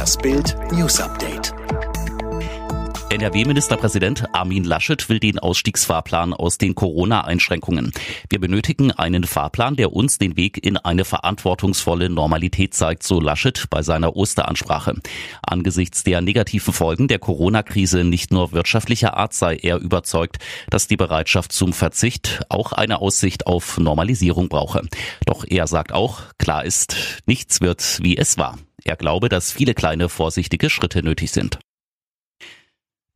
Das Bild News Update. NRW-Ministerpräsident Armin Laschet will den Ausstiegsfahrplan aus den Corona-Einschränkungen. Wir benötigen einen Fahrplan, der uns den Weg in eine verantwortungsvolle Normalität zeigt, so Laschet bei seiner Osteransprache. Angesichts der negativen Folgen der Corona-Krise nicht nur wirtschaftlicher Art sei er überzeugt, dass die Bereitschaft zum Verzicht auch eine Aussicht auf Normalisierung brauche. Doch er sagt auch, klar ist, nichts wird wie es war. Er glaube, dass viele kleine vorsichtige Schritte nötig sind.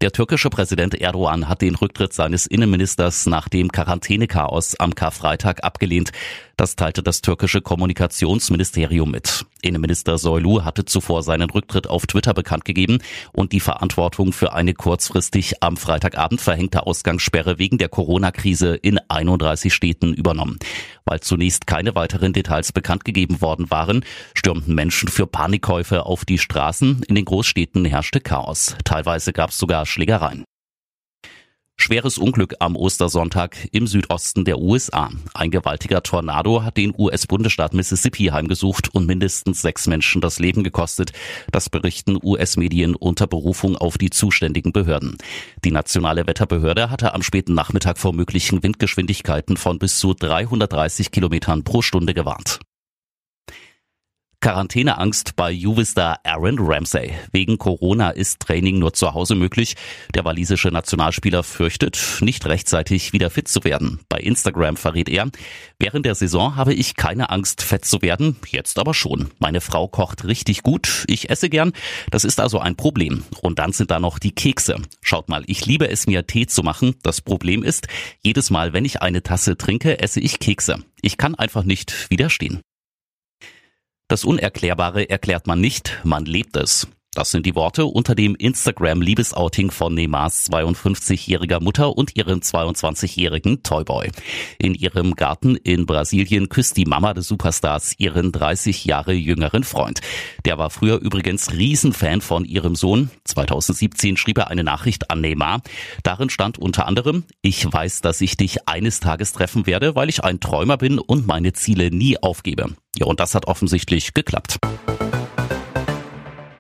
Der türkische Präsident Erdogan hat den Rücktritt seines Innenministers nach dem Quarantänechaos am Karfreitag abgelehnt. Das teilte das türkische Kommunikationsministerium mit. Innenminister Soylu hatte zuvor seinen Rücktritt auf Twitter bekannt gegeben und die Verantwortung für eine kurzfristig am Freitagabend verhängte Ausgangssperre wegen der Corona-Krise in 31 Städten übernommen. Weil zunächst keine weiteren Details bekannt gegeben worden waren, stürmten Menschen für Panikkäufe auf die Straßen. In den Großstädten herrschte Chaos. Teilweise gab es sogar Schlägereien. Schweres Unglück am Ostersonntag im Südosten der USA. Ein gewaltiger Tornado hat den US-Bundesstaat Mississippi heimgesucht und mindestens sechs Menschen das Leben gekostet. Das berichten US-Medien unter Berufung auf die zuständigen Behörden. Die nationale Wetterbehörde hatte am späten Nachmittag vor möglichen Windgeschwindigkeiten von bis zu 330 Kilometern pro Stunde gewarnt. Quarantäneangst bei Juve-Star Aaron Ramsey. Wegen Corona ist Training nur zu Hause möglich. Der walisische Nationalspieler fürchtet, nicht rechtzeitig wieder fit zu werden. Bei Instagram verrät er, während der Saison habe ich keine Angst, fett zu werden, jetzt aber schon. Meine Frau kocht richtig gut, ich esse gern, das ist also ein Problem. Und dann sind da noch die Kekse. Schaut mal, ich liebe es mir Tee zu machen. Das Problem ist, jedes Mal, wenn ich eine Tasse trinke, esse ich Kekse. Ich kann einfach nicht widerstehen. Das Unerklärbare erklärt man nicht, man lebt es. Das sind die Worte unter dem Instagram-Liebesouting von Neymars 52-jähriger Mutter und ihrem 22-jährigen Toyboy. In ihrem Garten in Brasilien küsst die Mama des Superstars ihren 30 Jahre jüngeren Freund. Der war früher übrigens Riesenfan von ihrem Sohn. 2017 schrieb er eine Nachricht an Neymar. Darin stand unter anderem, ich weiß, dass ich dich eines Tages treffen werde, weil ich ein Träumer bin und meine Ziele nie aufgebe. Ja, und das hat offensichtlich geklappt.